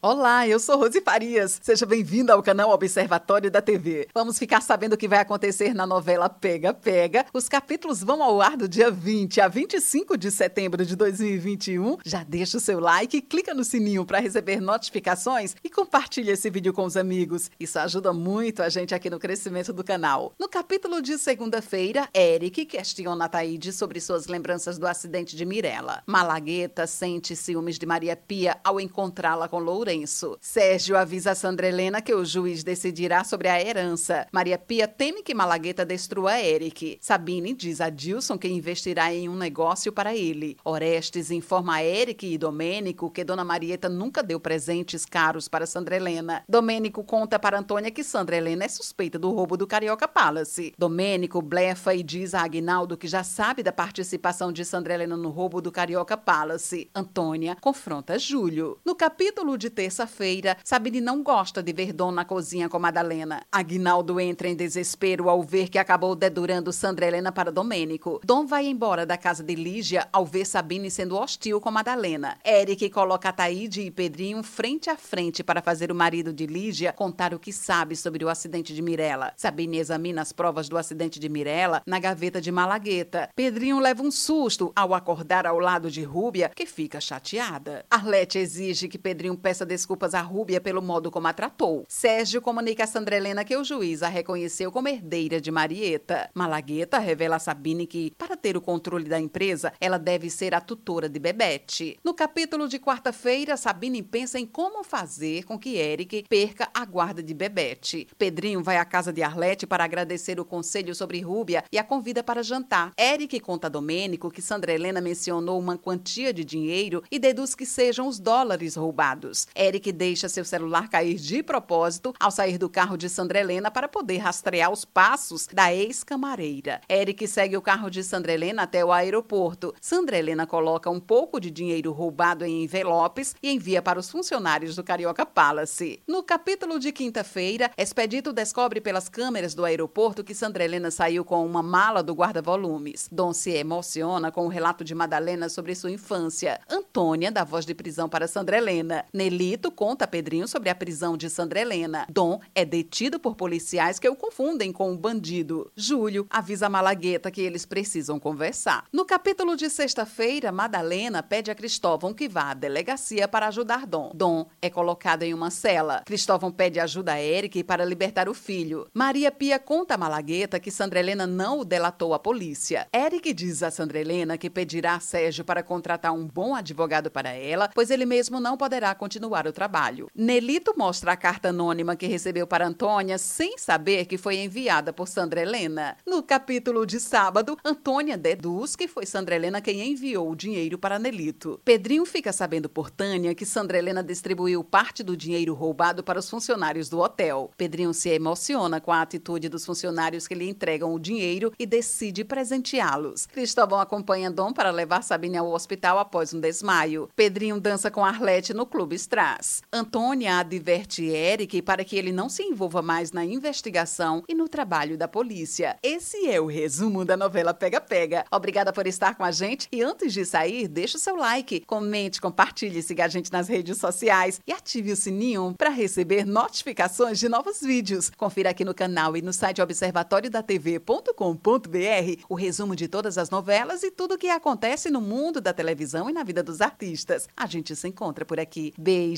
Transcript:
Olá, eu sou Rose Farias. Seja bem-vindo ao canal Observatório da TV. Vamos ficar sabendo o que vai acontecer na novela Pega Pega. Os capítulos vão ao ar do dia 20 a 25 de setembro de 2021. Já deixa o seu like, clica no sininho para receber notificações e compartilha esse vídeo com os amigos. Isso ajuda muito a gente aqui no crescimento do canal. No capítulo de segunda-feira, Eric questiona a Taíde sobre suas lembranças do acidente de Mirella. Malagueta sente ciúmes de Maria Pia ao encontrá-la com Loura Lourenço. Sérgio avisa Sandra Helena que o juiz decidirá sobre a herança. Maria Pia teme que Malagueta destrua Eric. Sabine diz a Dilson que investirá em um negócio para ele. Orestes informa a Eric e Domênico que Dona Marieta nunca deu presentes caros para Sandra Helena. Domênico conta para Antônia que Sandra Helena é suspeita do roubo do Carioca Palace. Domênico blefa e diz a Agnaldo que já sabe da participação de Sandra Helena no roubo do Carioca Palace. Antônia confronta Júlio. No capítulo de terça-feira, Sabine não gosta de ver Dom na cozinha com Madalena. Aguinaldo entra em desespero ao ver que acabou dedurando Sandra Helena para Domênico. Dom vai embora da casa de Lígia ao ver Sabine sendo hostil com Madalena. Eric coloca Taíde e Pedrinho frente a frente para fazer o marido de Lígia contar o que sabe sobre o acidente de Mirella. Sabine examina as provas do acidente de Mirella na gaveta de Malagueta. Pedrinho leva um susto ao acordar ao lado de Rúbia, que fica chateada. Arlete exige que Pedrinho peça desculpas a Rúbia pelo modo como a tratou. Sérgio comunica a Sandra Helena que o juiz a reconheceu como herdeira de Marieta. Malagueta revela a Sabine que, para ter o controle da empresa, ela deve ser a tutora de Bebete. No capítulo de quarta-feira, Sabine pensa em como fazer com que Eric perca a guarda de Bebete. Pedrinho vai à casa de Arlete para agradecer o conselho sobre Rúbia e a convida para jantar. Eric conta a Domênico que Sandra Helena mencionou uma quantia de dinheiro e deduz que sejam os dólares roubados. Eric deixa seu celular cair de propósito ao sair do carro de Sandra Helena para poder rastrear os passos da ex-camareira. Eric segue o carro de Sandra Helena até o aeroporto. Sandra Helena coloca um pouco de dinheiro roubado em envelopes e envia para os funcionários do Carioca Palace. No capítulo de quinta-feira, Expedito descobre pelas câmeras do aeroporto que Sandra Helena saiu com uma mala do guarda-volumes. Dom se emociona com o relato de Madalena sobre sua infância. Antônia dá voz de prisão para Sandra Helena. Nelly Lito conta a Pedrinho sobre a prisão de Sandra Helena. Dom é detido por policiais que o confundem com um bandido. Júlio avisa Malagueta que eles precisam conversar. No capítulo de sexta-feira, Madalena pede a Cristóvão que vá à delegacia para ajudar Dom. Dom é colocado em uma cela. Cristóvão pede ajuda a Eric para libertar o filho. Maria Pia conta a Malagueta que Sandra Helena não o delatou à polícia. Eric diz a Sandra Helena que pedirá a Sérgio para contratar um bom advogado para ela, pois ele mesmo não poderá continuar o trabalho. Nelito mostra a carta anônima que recebeu para Antônia sem saber que foi enviada por Sandra Helena. No capítulo de sábado, Antônia deduz que foi Sandra Helena quem enviou o dinheiro para Nelito. Pedrinho fica sabendo por Tânia que Sandra Helena distribuiu parte do dinheiro roubado para os funcionários do hotel. Pedrinho se emociona com a atitude dos funcionários que lhe entregam o dinheiro e decide presenteá-los. Cristóvão acompanha Dom para levar Sabine ao hospital após um desmaio. Pedrinho dança com Arlete no clube Estrada. Antônia adverte Eric para que ele não se envolva mais na investigação e no trabalho da polícia. Esse é o resumo da novela Pega Pega. Obrigada por estar com a gente e antes de sair, deixe o seu like, comente, compartilhe, siga a gente nas redes sociais e ative o sininho para receber notificações de novos vídeos. Confira aqui no canal e no site observatoriodatv.com.br o resumo de todas as novelas e tudo o que acontece no mundo da televisão e na vida dos artistas. A gente se encontra por aqui. Beijo!